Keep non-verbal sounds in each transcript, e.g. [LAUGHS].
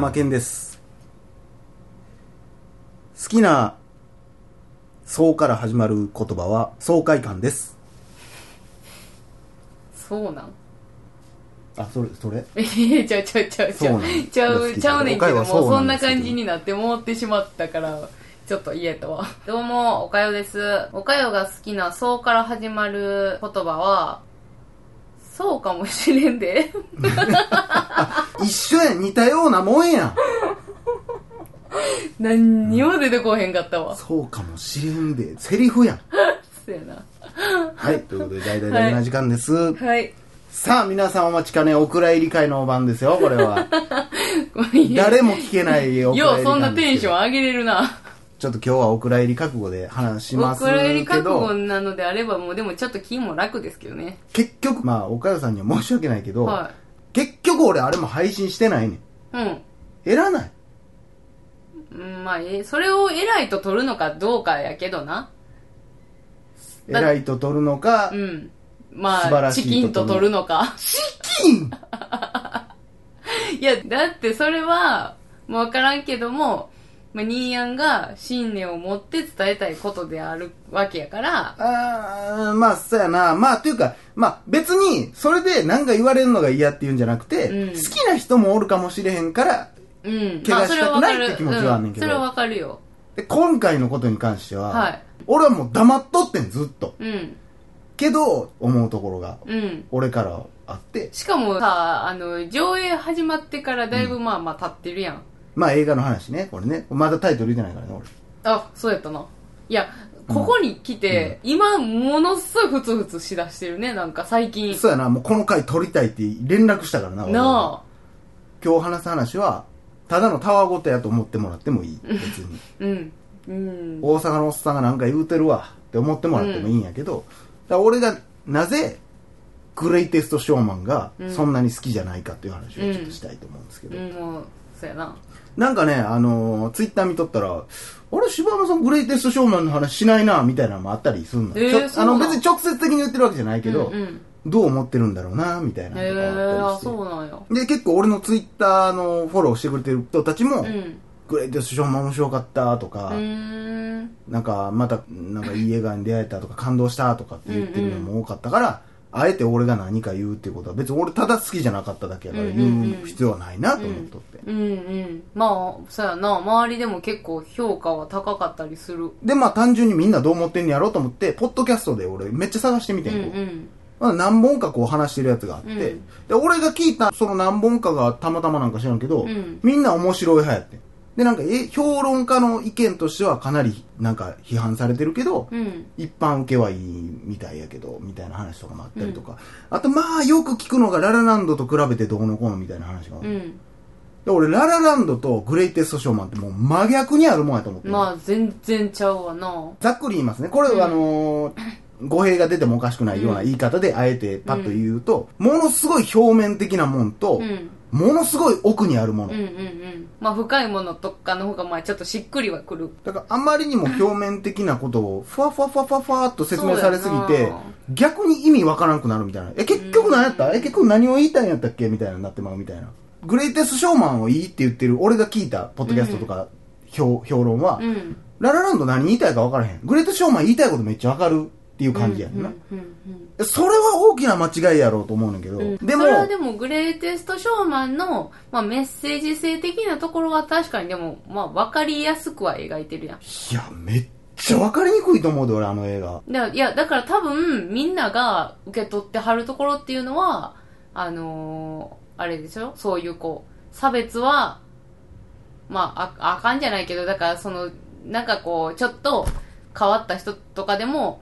山健です。好きな、そうから始まる言葉は、爽快感です。そうなん？あ、それ、それ？え [LAUGHS] へちゃうちゃうちゃうちゃう。ちゃう、ちゃうねんけども、そうそんな感じになって思ってしまったから、ちょっと言えたわ。どうも、おかよです。おかよが好きな、そうから始まる言葉は、そうかもしれんで。[LAUGHS] 一緒やん、似たようなもんやん。何にも出てこへんかったわ。そうかもしれんで、セリフやん。そうやな。はい、ということで、大々大事な時間です？はい。さあ、皆さんお待ちかね、お蔵入り会の番ですよ、これは。[LAUGHS] 誰も聞けないお蔵入りようそんなテンションン。上げれるな。ちょっと今日はお蔵入り覚悟で話しおます蔵入りけ覚悟ど、なのであれば、もうでもちょっと気も楽ですけどね。結局、まあ、岡代さんには申し訳ないけど、は結局俺あれも配信してないねん。い。うん。えらない。うん、まあ、え、それを偉いと取るのかどうかやけどな。だ偉いと取るのかう、ん。まあ、素晴らしいチキンと取るのか。チキン [LAUGHS] いや、だってそれは、もうわからんけども、まあ、ニーヤンが信念を持って伝えたいことであるわけやから、あーまあ、そうやな。まあ、というか、まあ、別に、それで何か言われるのが嫌っていうんじゃなくて、うん好きな人もおるかもしれへんから、うん。怪我したくないまあって気持ちはあんねんけどうそれはわかるよ。で今回のことに関しては、はい俺はもう黙っとってん、ずっと。うん。けど、思うところが、うん。俺からあって、しかもさ、あの、上映始まってからだいぶまあまあ経ってるやん。まあ映画の話ね、これね。まだタイトル言ってないからね、俺。あ、そうやったな。いや、ここに来て、今、ものすごいふつふつしだしてるね、なんか最近。そうやな、もうこの回撮りたいって連絡したからな、俺はな今日話す話は、ただのたわごとやと思ってもらってもいい、別に。あ。[LAUGHS] うん。うん。大阪のおっさんがなんか言うてるわって思ってもらってもいいんやけど、だから俺がなぜ、グレイテストショーマンがそんなに好きじゃないかっていう話をちょっとしたいと思うんですけど、うん、もう、そうやな。なんかね、あのーツイッター見とったら、あれ、柴山さんグレイテストショーマンの話しないな、みたいなのもあったりするの。えーちょあの、別に直接的に言ってるわけじゃないけど、うんうんどう思ってるんだろうな、みたいなへえー、あ。そうなんや。で、結構俺のツイッターのフォローしてくれてる人たちも、うん。グレイテストショーマン面白かったとか、ん。なんかまたなんかいい映画に出会えたとか感動したとかって言ってるのも多かったから、あえて俺が何か言うっていうことは別に俺ただ好きじゃなかっただけやからうんうんうん言う必要はないなと思っとって、うんうん。まあ、そうやな。周りでも結構評価は高かったりする。でまあ単純にみんなどう思ってんのやろうと思ってポッドキャストで俺めっちゃ探してみてうんん、こううん。まあ、何本かこう話してるやつがあって、うんで俺が聞いたその何本かがたまたまなんか知らんけど、うんみんな面白い派やってでなんかえ評論家の意見としてはかなりなんか批判されてるけど、うん。一般受けはいいみたいやけど、みたいな話とかもあったりとか。あと、まあ、よく聞くのがララランドと比べてどうのこうのみたいな話が。でうん。俺、ララランドとグレイテストショーマンってもう真逆にあるもんやと思ってる。まあ、全然ちゃうわな。ざっくり言いますね。これは、あのー語弊が出てもおかしくないような言い方で、あえてパッと言うと、ものすごい表面的なもんと、うん。ものすごい奥にあるもの。うんうんうん。まあ、深いものとかの方が、まあ、ちょっとしっくりはくる。だからあまりにも表面的なことをふわふわふわふわふわっと説明されすぎて逆に意味わからんくなるみたいな。え結局何やった？え結局何を言いたいんやったっけ？みたいなになってまうみたいな。グレイテストショーマンをいいって言ってる俺が聞いたポッドキャストとか、評評論は、うん。ララランド何言いたいか分からへん。グレイテストショーマン言いたいことめっちゃ分かるっていう感じやんな、それは大きな間違いやろうと思うねんだけど、うん。でもそれはでもグレイテストショーマンの、まあ、メッセージ性的なところは確かにでも、まあ、分かりやすくは描いてるやん。いやめっちゃ分かりにくいと思うで俺あの映画。だいやだから多分みんなが受け取ってはるところっていうのはあのーあれでしょ？そういうこう差別はまあああかんじゃないけどだからそのなんかこう、ちょっと変わった人とかでも、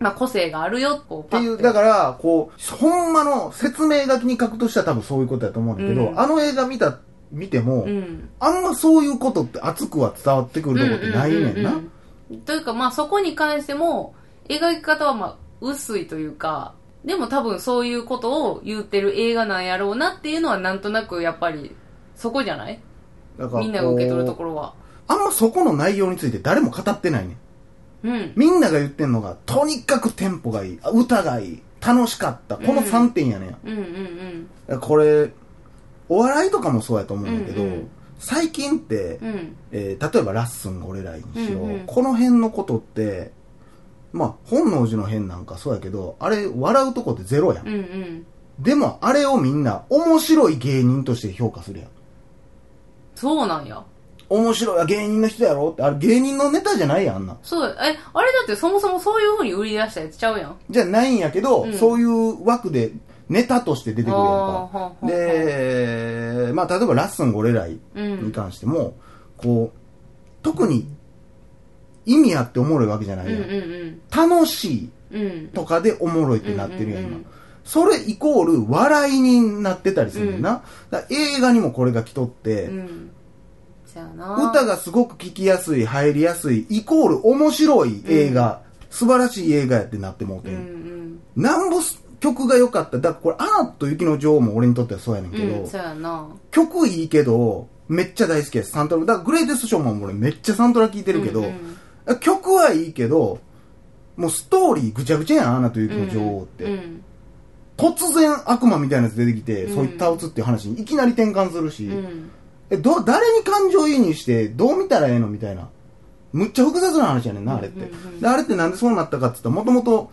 まあ個性があるよ、っていう、だから、こう、ほんまの説明書きに書くとしたら多分そういうことやと思うんだけど、うんあの映画見た、見ても、うん。あんまそういうことって熱くは伝わってくるとこってないねんな。というか、まあそこに関しても、描き方はまあ薄いというか、でも多分そういうことを言ってる映画なんやろうなっていうのはなんとなくやっぱり、そこじゃない？だからこうみんなが受け取るところは。あんまそこの内容について誰も語ってないねん。うん。みんなが言ってんのが、とにかくテンポがいい、あ歌がいい、楽しかった。この3点やねん。うんうんだからこれ、お笑いとかもそうやと思うんだけど、うんうん最近って、うん。うん。えー例えばラッスン俺らにしろ、うんうんこの辺のことって、まあ、本能寺の変なんかそうやけど、あれ、笑うとこってゼロやん。うんうん。でも、あれをみんな、面白い芸人として評価するやん。そうなんや。面白いや芸人の人やろって、あれ芸人のネタじゃないやん、あんな。そう、え、あれだってそもそもそういう風に売り出したやつちゃうやん。じゃないんやけど、うんそういう枠でネタとして出てくるやんあーはあはか。あで、まあ、例えばラッスンゴレライうんに関しても、こう、特に意味あっておもろいわけじゃなうんういやん。ん楽しいうん。うん。とかでおもろいってなってるやん、今うんうんうん。それイコール笑いになってたりするんだよな。だから映画にもこれが来とって、うん。歌がすごく聴きやすい、入りやすい、イコール面白い映画、素晴らしい映画やってなってもうてうんん。うん。なんぼ曲が良かった。だからこれ、アナと雪の女王も俺にとってはそうやねんけど、うん。曲いいけど、めっちゃ大好きやし、サントラ。だからグレイテストショーも俺めっちゃサントラ聴いてるけど、うんうん曲はいいけど、もうストーリーぐちゃぐちゃやん、アナと雪の女王って。うん。突然悪魔みたいなやつ出てきて、うんそういった打つっていう話にいきなり転換するし、うん。え、ど、誰に感情移入して、どう見たらええのみたいな。むっちゃ複雑な話やねんな、あれって。で、あれってなんでそうなったかって言ったら、もともと、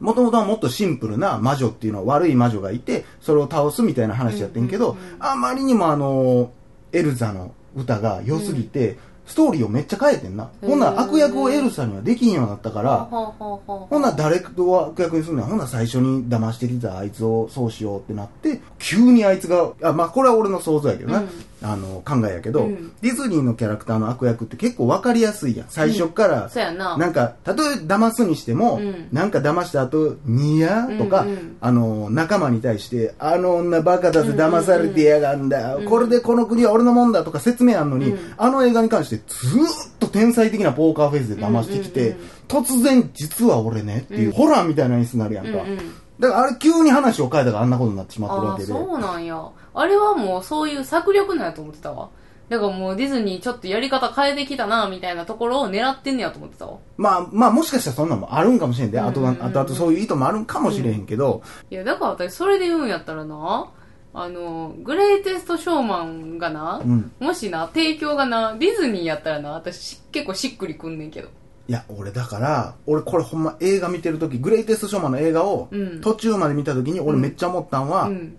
もともとはもっとシンプルな魔女っていうのは悪い魔女がいて、それを倒すみたいな話やってんけど、あまりにもあの、エルザの歌が良すぎて、ストーリーをめっちゃ変えてんな。ほんなら悪役をエルサにはできんようになったから、ほんなら誰と悪役にするのや。ほんなら最初に騙してきたあいつをそうしようってなって、急にあいつが、あまあこれは俺の想像やけどな、うんあの考えやけど、うん。ディズニーのキャラクターの悪役って結構わかりやすいやん。最初から、そうやな。なんか、たとえ騙すにしても、うん。なんか騙した後、ニヤ？とか、うん。うんあの、仲間に対して、あの女バカだぜ、騙されてやがんだ、うん。これでこの国は俺のもんだとか説明あんのに、うん。あの映画に関してずーっと天才的なポーカーフェイスで騙してきて、うんうんうん。突然、実は俺ねっていう、うん。ホラーみたいな演出になるやんか。うんうんだからあれ急に話を変えたからあんなことになってしまってるああ、わけで。そうなんや。あれはもうそういう策略なんやと思ってたわ。だからもうディズニーちょっとやり方変えてきたな、みたいなところを狙ってんねやと思ってたわ。まあ、まあもしかしたらそんなんもあるんかもしれんで、あとうんうんうんあとあとそういう意図もあるんかもしれへんけど、いや、だから私それで言うんやったらな、あの、グレイテストショーマンがな、うんもしな、提供がな、ディズニーやったらな、私結構しっくりくんねんけど。いや、俺だから、俺これほんま映画見てるとき、グレイテストショーマンの映画をうん途中まで見たときに俺めっちゃ思ったんは、うん。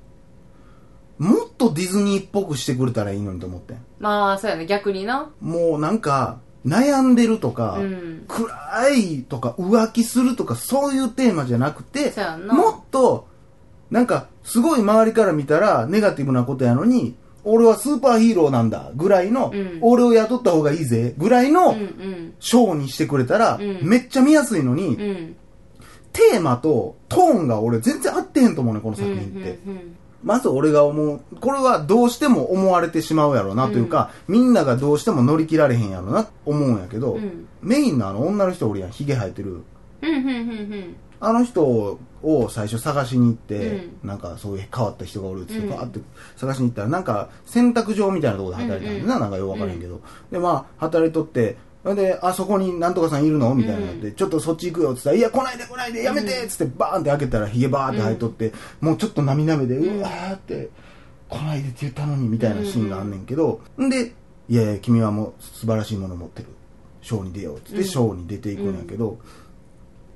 もっとディズニーっぽくしてくれたらいいのにと思ってん。まあ、そうやね、逆にな。もうなんか、悩んでるとか、うん。暗いとか浮気するとかそういうテーマじゃなくてもっとなんかすごい周りから見たらネガティブなことやのに俺はスーパーヒーローなんだぐらいの、うん。俺を雇った方がいいぜぐらいの。ショーにしてくれたら、うん。めっちゃ見やすいのに、うん。テーマとトーンが俺全然合ってへんと思うねこの作品って、まず俺が思うこれはどうしても思われてしまうやろなというか、みんながどうしても乗り切られへんやろなと思うんやけど、うん。メインのあの女の人おるやんヒゲ生えてる。あの人を最初探しに行って、うなんかそういう変わった人がおるっつってうん。バーって探しに行ったらなんか洗濯場みたいなところで働いてたんだな、うんうんなんかよくわからへんけど、でまあ働いとってで、あそこになんとかさんいるの？みたいなので、ちょっとそっち行くよっつったら、いや、来ないで来ないで、やめてっつって、バーンって開けたら、ヒゲバーって生えとって、もうちょっと涙目で、うわーって、来ないでって言ったのに、みたいなシーンがあんねんけど、んで、いやいや、君はもう素晴らしいもの持ってる。ショーに出ようっつって、うん。ショーに出ていくんやけど、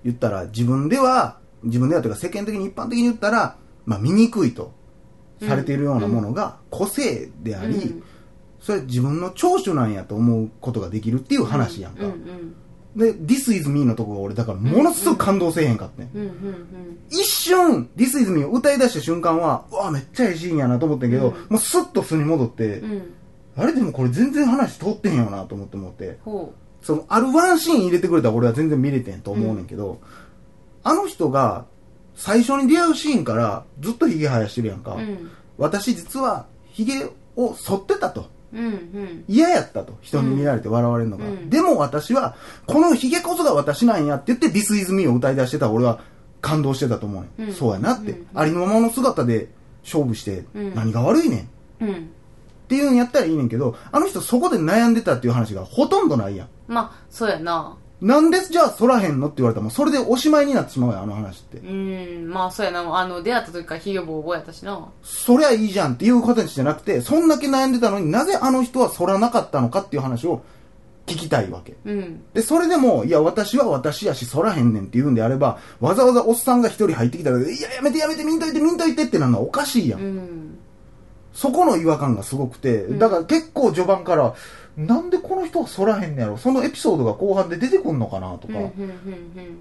言ったら、自分では、自分ではというか世間的に一般的に言ったら、まあ、醜いとされているようなものが個性であり、うん。それ自分の長所なんやと思うことができるっていう話やんか。うんうんで、This is me のとこが俺、だからものすごく感動せえへんかってん。うんうん一瞬、This is me を歌い出した瞬間は、うわ、めっちゃええシーンやなと思ったけど、うん。もうスッと素に戻って、うん。うんあれでもこれ全然話通ってへんよなと思って。思ってほそのあるワンシーン入れてくれたら俺は全然見れてんと思うねんけど、あの人が最初に出会うシーンからずっとヒゲ生やしてるやんか、ううん。私実はヒゲを剃ってたと。うんうん。嫌やったと。人に見られて笑われるのが、うん。でも私はこのヒゲこそが私なんやって言って「This is me」を歌い出してた俺は感動してたと思ううん。そうやなって、うんありのままの姿で勝負してうん。何が悪いねん。ん。ていうんやったらいいねんけどあの人そこで悩んでたっていう話がほとんどないやん。まあそうやななんでじゃあ反らへんのって言われたらもうそれでおしまいになってしまうやんあの話って。うんまあそうやな。あの出会った時からヒゲボーボーやったしな。そりゃいいじゃんっていうことじゃなくてそんだけ悩んでたのになぜあの人は反らなかったのかっていう話を聞きたいわけ。うん。で、それでも、いや、私は私やし、反らへんねんって言うんであれば、わざわざおっさんが一人入ってきたら、いや、やめてやめて、見んといて、見んといてってなるのはおかしいやん。うんそこの違和感がすごくて、んだから結構序盤から、なんでこの人は反らへんねやろそのエピソードが後半で出てくんのかなとか。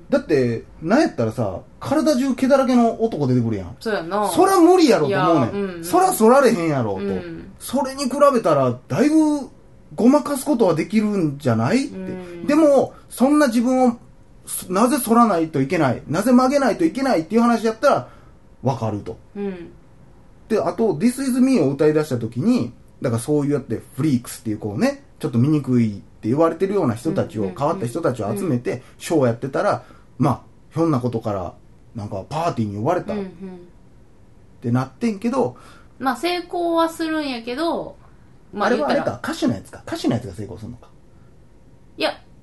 だって、なんやったらさ、体中毛だらけの男出てくるやん。そうやなそりゃ無理やろと思うねん。うんうんそりゃ反られへんやろと。うんそれに比べたら、だいぶごまかすことはできるんじゃない？って。うんでも、そんな自分を、すなぜ反らないといけない、なぜ曲げないといけない？っていう話やったら、わかると。うんで、あと、This is me を歌い出した時に、だからそういうやって、フリークスっていうこうね、ちょっと醜いって言われてるような人たちを、変わった人たちを集めて、ショーをやってたら、まあ、ひょんなことから、なんかパーティーに呼ばれたってなってんけど、まあ成功はするんやけどまあれはあれか、歌手のやつか。歌手のやつが成功するのか。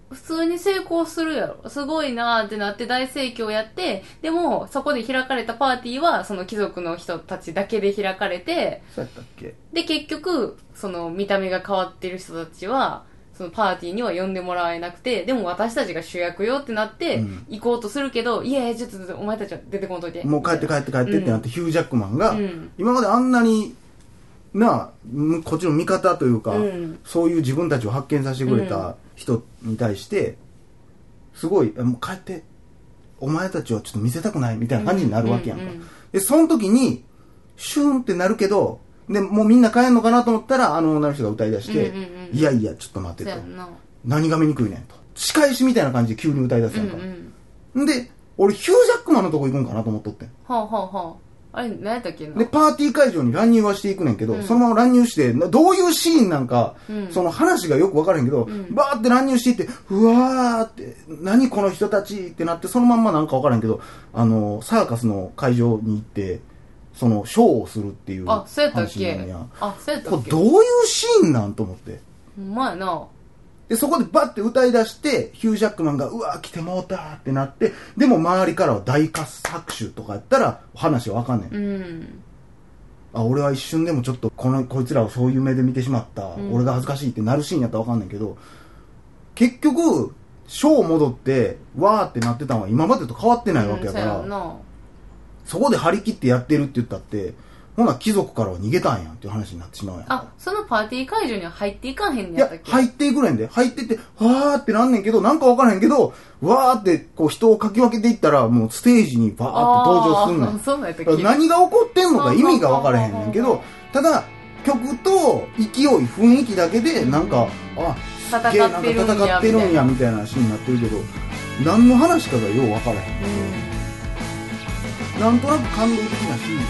普通に成功するやろ。すごいなーってなって大盛況やってでもそこで開かれたパーティーはその貴族の人たちだけで開かれてそうやったっけ？で結局その見た目が変わってる人たちはそのパーティーには呼んでもらえなくてでも私たちが主役よってなってうん。行こうとするけど、いやいやちょっとお前たちは出てこんといて。もう帰って帰って帰ってってなって、ヒュージャックマンが、うん。今まであんなになあむこっちの味方というか、うん。そういう自分たちを発見させてくれた人に対して、すごいあもう帰ってお前たちをちょっと見せたくないみたいな感じになるわけやんか、うんうんうんでその時にシューンってなるけどでもうみんな帰んのかなと思ったらあの女の人が歌い出して、うんうんうんいやいやちょっと待ってと。何が見にくいねんと。仕返しみたいな感じで急に歌い出すうんやんか、うんん。で俺ヒュージャックマンのとこ行くんかなと思っとってん。はあはあはああれ何やったっけ？なで、パーティー会場に乱入はしていくねんけど、うん。そのまま乱入して、などういうシーンなんか、うん。その話がよく分からへんけど、ん。バーって乱入していって、うわーって、何この人たちってなって、そのまんまなんか分からへんけど、あの、サーカスの会場に行って、その、ショーをするっていうあそうやったっ話なんけや。あそうやったっけ？これどういうシーンなんと思って。ほんまやなで、そこでバッて歌い出して、ヒュージャックマンが、うわー来てもうたーってなって、でも周りからは大喝拍手とかやったら、話は分かんねん。うん。あ俺は一瞬でもちょっとこのこいつらをそういう目で見てしまった、ん。俺が恥ずかしいってなるシーンやったら分かんないけど結局ショー戻ってわーってなってたのは今までと変わってないわけやから、うんそこで張り切ってやってるって言ったってほな貴族からは逃げたんやんっていう話になってしまうやん。あそのパーティー会場には入っていかへんねいややったっけ？入っていくねんで。入ってってわーってなんねんけどなんか分からへんけどわーってこう人をかき分けていったらもうステージにバーって登場すんねんあーそうなんやったっけ？何が起こってんのか意味が分からへんねんけどただ曲と勢い雰囲気だけでなんか、あすっな。んか戦ってるんやみたいなシーンになってるけど何の話かがよう分からへん、なんとなく感動的なシーンで